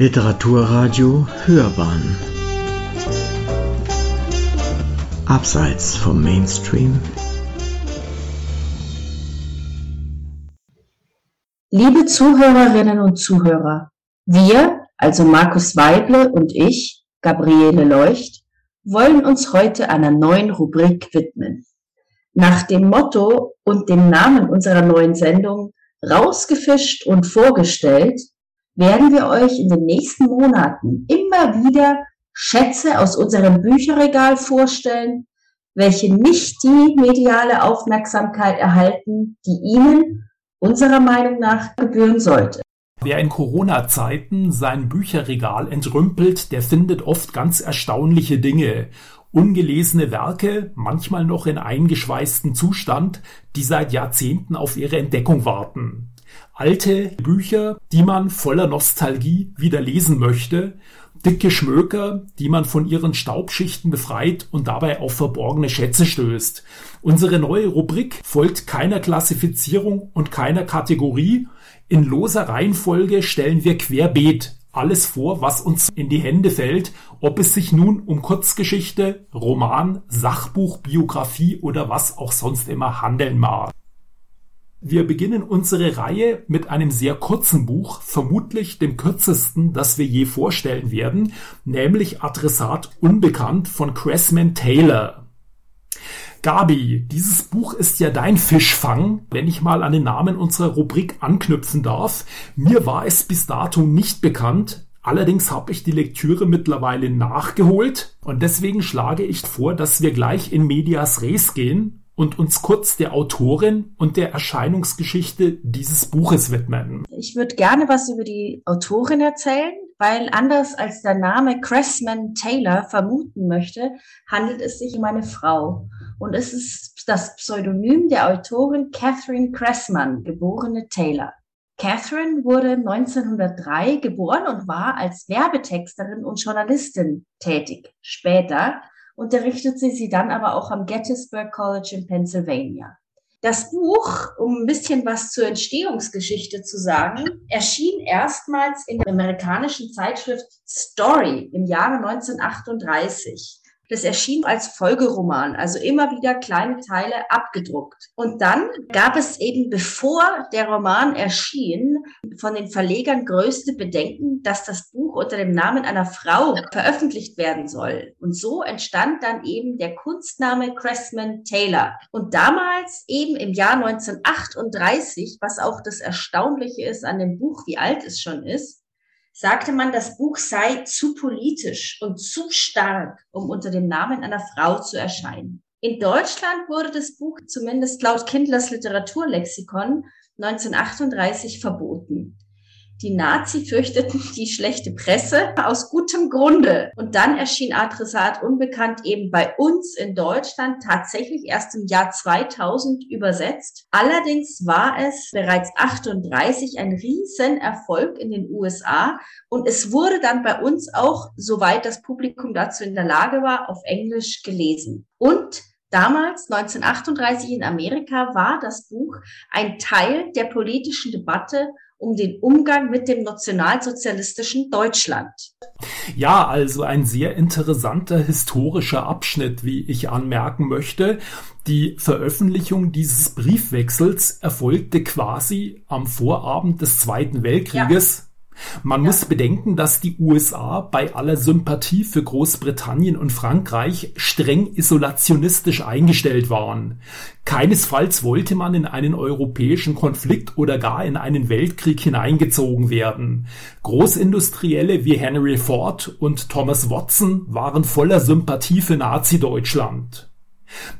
Literaturradio Hörbahn Abseits vom Mainstream Liebe Zuhörerinnen und Zuhörer, wir, also Markus Weible und ich, Gabriele Leucht, wollen uns heute einer neuen Rubrik widmen. Nach dem Motto und dem Namen unserer neuen Sendung Rausgefischt und vorgestellt werden wir euch in den nächsten Monaten immer wieder Schätze aus unserem Bücherregal vorstellen, welche nicht die mediale Aufmerksamkeit erhalten, die ihnen unserer Meinung nach gebühren sollte. Wer in Corona-Zeiten sein Bücherregal entrümpelt, der findet oft ganz erstaunliche Dinge. Ungelesene Werke, manchmal noch in eingeschweißtem Zustand, die seit Jahrzehnten auf ihre Entdeckung warten alte Bücher, die man voller Nostalgie wieder lesen möchte, dicke Schmöker, die man von ihren Staubschichten befreit und dabei auf verborgene Schätze stößt. Unsere neue Rubrik folgt keiner Klassifizierung und keiner Kategorie. In loser Reihenfolge stellen wir querbeet alles vor, was uns in die Hände fällt, ob es sich nun um Kurzgeschichte, Roman, Sachbuch, Biografie oder was auch sonst immer handeln mag. Wir beginnen unsere Reihe mit einem sehr kurzen Buch, vermutlich dem kürzesten, das wir je vorstellen werden, nämlich Adressat Unbekannt von Cressman Taylor. Gabi, dieses Buch ist ja dein Fischfang, wenn ich mal an den Namen unserer Rubrik anknüpfen darf. Mir war es bis dato nicht bekannt, Allerdings habe ich die Lektüre mittlerweile nachgeholt und deswegen schlage ich vor, dass wir gleich in Medias Res gehen und uns kurz der Autorin und der Erscheinungsgeschichte dieses Buches widmen. Ich würde gerne was über die Autorin erzählen, weil anders als der Name Cressman Taylor vermuten möchte, handelt es sich um eine Frau. Und es ist das Pseudonym der Autorin Catherine Cressman, geborene Taylor. Catherine wurde 1903 geboren und war als Werbetexterin und Journalistin tätig. Später unterrichtet sie sie dann aber auch am Gettysburg College in Pennsylvania. Das Buch, um ein bisschen was zur Entstehungsgeschichte zu sagen, erschien erstmals in der amerikanischen Zeitschrift Story im Jahre 1938. Das erschien als Folgeroman, also immer wieder kleine Teile abgedruckt. Und dann gab es eben, bevor der Roman erschien, von den Verlegern größte Bedenken, dass das Buch unter dem Namen einer Frau veröffentlicht werden soll. Und so entstand dann eben der Kunstname Cressman Taylor. Und damals eben im Jahr 1938, was auch das Erstaunliche ist an dem Buch, wie alt es schon ist, sagte man, das Buch sei zu politisch und zu stark, um unter dem Namen einer Frau zu erscheinen. In Deutschland wurde das Buch zumindest laut Kindlers Literaturlexikon 1938 verboten. Die Nazi fürchteten die schlechte Presse aus gutem Grunde. Und dann erschien Adressat Unbekannt eben bei uns in Deutschland tatsächlich erst im Jahr 2000 übersetzt. Allerdings war es bereits 38 ein Riesenerfolg in den USA und es wurde dann bei uns auch, soweit das Publikum dazu in der Lage war, auf Englisch gelesen. Und Damals, 1938 in Amerika, war das Buch ein Teil der politischen Debatte um den Umgang mit dem nationalsozialistischen Deutschland. Ja, also ein sehr interessanter historischer Abschnitt, wie ich anmerken möchte. Die Veröffentlichung dieses Briefwechsels erfolgte quasi am Vorabend des Zweiten Weltkrieges. Ja man ja. muss bedenken, dass die USA bei aller Sympathie für Großbritannien und Frankreich streng isolationistisch eingestellt waren. Keinesfalls wollte man in einen europäischen Konflikt oder gar in einen Weltkrieg hineingezogen werden. Großindustrielle wie Henry Ford und Thomas Watson waren voller Sympathie für Nazi-Deutschland.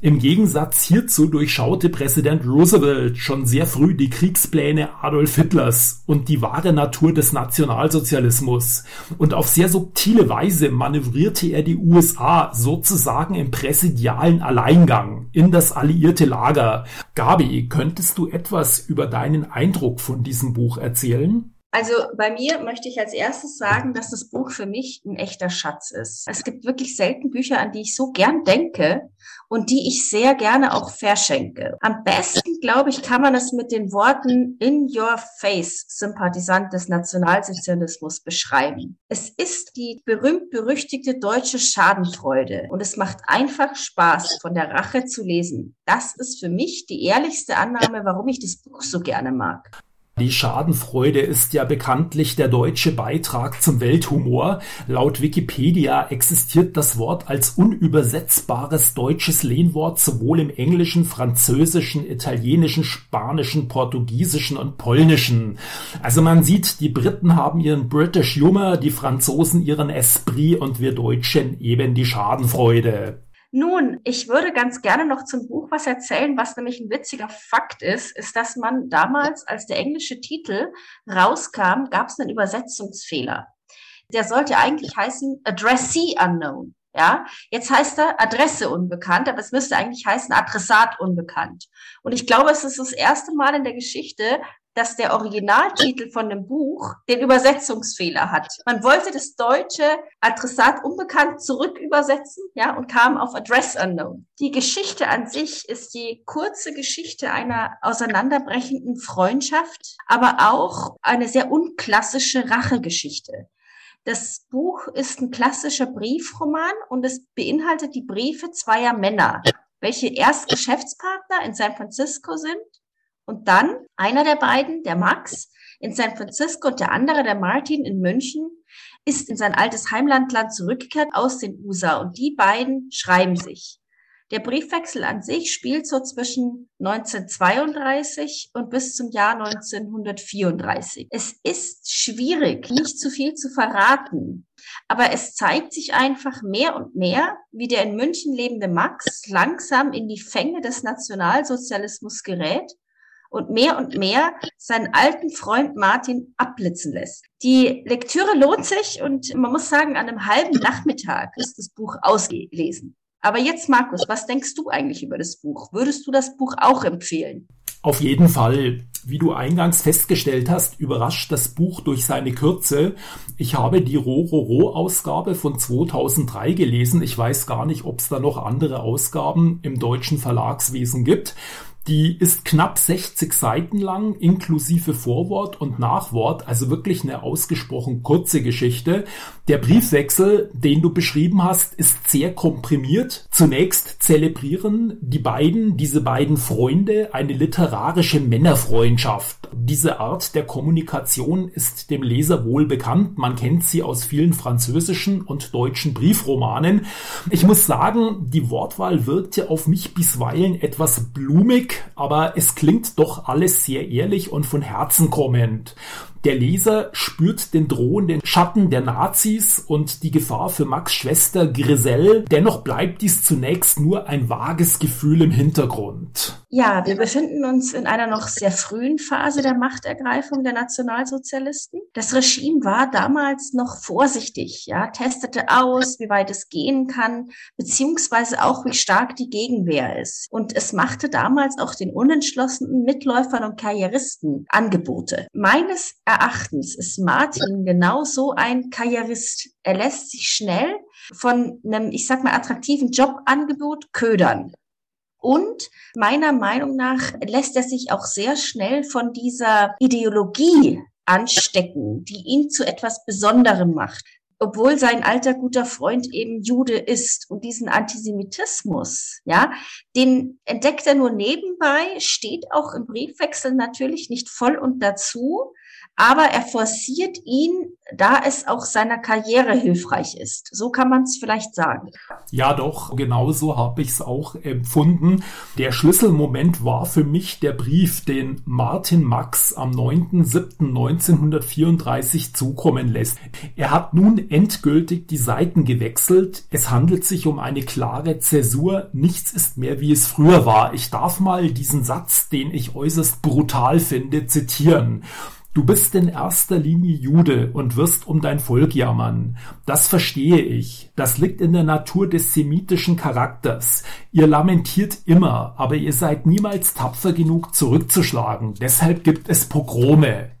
Im Gegensatz hierzu durchschaute Präsident Roosevelt schon sehr früh die Kriegspläne Adolf Hitlers und die wahre Natur des Nationalsozialismus. Und auf sehr subtile Weise manövrierte er die USA sozusagen im präsidialen Alleingang in das alliierte Lager. Gabi, könntest du etwas über deinen Eindruck von diesem Buch erzählen? Also bei mir möchte ich als erstes sagen, dass das Buch für mich ein echter Schatz ist. Es gibt wirklich selten Bücher, an die ich so gern denke und die ich sehr gerne auch verschenke. Am besten, glaube ich, kann man es mit den Worten in your face, Sympathisant des Nationalsozialismus beschreiben. Es ist die berühmt-berüchtigte deutsche Schadenfreude und es macht einfach Spaß, von der Rache zu lesen. Das ist für mich die ehrlichste Annahme, warum ich das Buch so gerne mag. Die Schadenfreude ist ja bekanntlich der deutsche Beitrag zum Welthumor. Laut Wikipedia existiert das Wort als unübersetzbares deutsches Lehnwort sowohl im Englischen, Französischen, Italienischen, Spanischen, Portugiesischen und Polnischen. Also man sieht, die Briten haben ihren British Humor, die Franzosen ihren Esprit und wir Deutschen eben die Schadenfreude. Nun, ich würde ganz gerne noch zum Buch was erzählen, was nämlich ein witziger Fakt ist, ist, dass man damals, als der englische Titel rauskam, gab es einen Übersetzungsfehler. Der sollte eigentlich heißen Addressee Unknown. Ja, jetzt heißt er Adresse unbekannt, aber es müsste eigentlich heißen Adressat unbekannt. Und ich glaube, es ist das erste Mal in der Geschichte, dass der Originaltitel von dem Buch den Übersetzungsfehler hat. Man wollte das deutsche Adressat unbekannt zurück übersetzen, ja, und kam auf Address Unknown. Die Geschichte an sich ist die kurze Geschichte einer auseinanderbrechenden Freundschaft, aber auch eine sehr unklassische Rachegeschichte. Das Buch ist ein klassischer Briefroman und es beinhaltet die Briefe zweier Männer, welche erst Geschäftspartner in San Francisco sind und dann einer der beiden, der Max, in San Francisco und der andere, der Martin, in München, ist in sein altes Heimlandland zurückgekehrt aus den USA und die beiden schreiben sich. Der Briefwechsel an sich spielt so zwischen 1932 und bis zum Jahr 1934. Es ist schwierig, nicht zu viel zu verraten, aber es zeigt sich einfach mehr und mehr, wie der in München lebende Max langsam in die Fänge des Nationalsozialismus gerät und mehr und mehr seinen alten Freund Martin abblitzen lässt. Die Lektüre lohnt sich und man muss sagen, an einem halben Nachmittag ist das Buch ausgelesen. Aber jetzt, Markus, was denkst du eigentlich über das Buch? Würdest du das Buch auch empfehlen? Auf jeden Fall. Wie du eingangs festgestellt hast, überrascht das Buch durch seine Kürze. Ich habe die Rororo-Ausgabe von 2003 gelesen. Ich weiß gar nicht, ob es da noch andere Ausgaben im deutschen Verlagswesen gibt. Die ist knapp 60 Seiten lang, inklusive Vorwort und Nachwort, also wirklich eine ausgesprochen kurze Geschichte. Der Briefwechsel, den du beschrieben hast, ist sehr komprimiert. Zunächst zelebrieren die beiden, diese beiden Freunde, eine literarische Männerfreundschaft. Diese Art der Kommunikation ist dem Leser wohl bekannt. Man kennt sie aus vielen französischen und deutschen Briefromanen. Ich muss sagen, die Wortwahl wirkte auf mich bisweilen etwas blumig aber es klingt doch alles sehr ehrlich und von Herzen kommend. Der Leser spürt den drohenden Schatten der Nazis und die Gefahr für Max Schwester Griselle. Dennoch bleibt dies zunächst nur ein vages Gefühl im Hintergrund. Ja, wir befinden uns in einer noch sehr frühen Phase der Machtergreifung der Nationalsozialisten. Das Regime war damals noch vorsichtig, ja, testete aus, wie weit es gehen kann, beziehungsweise auch, wie stark die Gegenwehr ist. Und es machte damals auch den unentschlossenen Mitläufern und Karrieristen Angebote. Meines Erachtens ist Martin genau so ein Karrierist. Er lässt sich schnell von einem, ich sag mal, attraktiven Jobangebot ködern. Und meiner Meinung nach lässt er sich auch sehr schnell von dieser Ideologie anstecken, die ihn zu etwas Besonderem macht obwohl sein alter guter Freund eben Jude ist und diesen Antisemitismus, ja, den entdeckt er nur nebenbei, steht auch im Briefwechsel natürlich nicht voll und dazu, aber er forciert ihn, da es auch seiner Karriere hilfreich ist. So kann man es vielleicht sagen. Ja, doch, genauso habe ich es auch empfunden. Der Schlüsselmoment war für mich der Brief, den Martin Max am 9.7.1934 zukommen lässt. Er hat nun endgültig die Seiten gewechselt. Es handelt sich um eine klare Zäsur. Nichts ist mehr, wie es früher war. Ich darf mal diesen Satz, den ich äußerst brutal finde, zitieren. Du bist in erster Linie Jude und wirst um dein Volk jammern. Das verstehe ich. Das liegt in der Natur des semitischen Charakters. Ihr lamentiert immer, aber ihr seid niemals tapfer genug zurückzuschlagen. Deshalb gibt es Pogrome.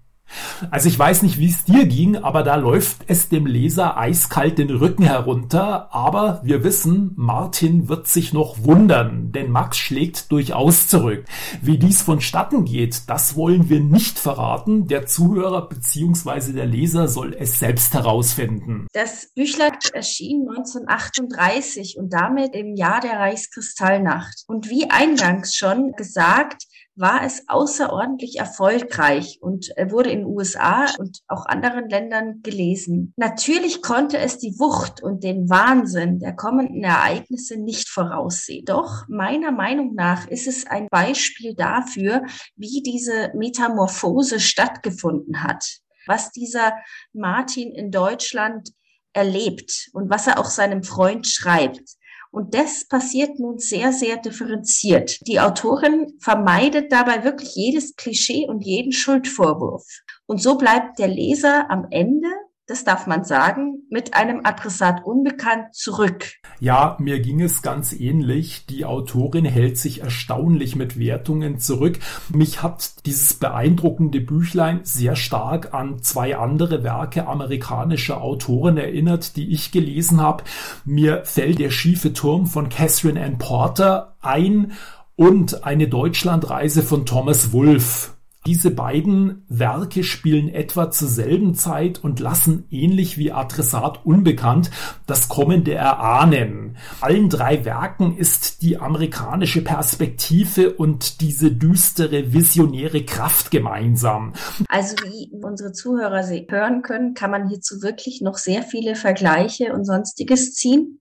Also ich weiß nicht, wie es dir ging, aber da läuft es dem Leser eiskalt den Rücken herunter. Aber wir wissen, Martin wird sich noch wundern, denn Max schlägt durchaus zurück. Wie dies vonstatten geht, das wollen wir nicht verraten. Der Zuhörer bzw. der Leser soll es selbst herausfinden. Das Büchlein erschien 1938 und damit im Jahr der Reichskristallnacht. Und wie eingangs schon gesagt, war es außerordentlich erfolgreich und wurde in USA und auch anderen Ländern gelesen. Natürlich konnte es die Wucht und den Wahnsinn der kommenden Ereignisse nicht voraussehen. Doch meiner Meinung nach ist es ein Beispiel dafür, wie diese Metamorphose stattgefunden hat, was dieser Martin in Deutschland erlebt und was er auch seinem Freund schreibt. Und das passiert nun sehr, sehr differenziert. Die Autorin vermeidet dabei wirklich jedes Klischee und jeden Schuldvorwurf. Und so bleibt der Leser am Ende das darf man sagen, mit einem Adressat unbekannt zurück. Ja, mir ging es ganz ähnlich. Die Autorin hält sich erstaunlich mit Wertungen zurück. Mich hat dieses beeindruckende Büchlein sehr stark an zwei andere Werke amerikanischer Autoren erinnert, die ich gelesen habe. Mir fällt der schiefe Turm von Catherine Ann Porter ein und eine Deutschlandreise von Thomas Wolfe. Diese beiden Werke spielen etwa zur selben Zeit und lassen ähnlich wie Adressat unbekannt das Kommende erahnen. Allen drei Werken ist die amerikanische Perspektive und diese düstere visionäre Kraft gemeinsam. Also wie unsere Zuhörer hören können, kann man hierzu wirklich noch sehr viele Vergleiche und sonstiges ziehen.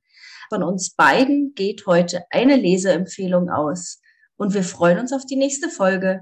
Von uns beiden geht heute eine Leseempfehlung aus und wir freuen uns auf die nächste Folge.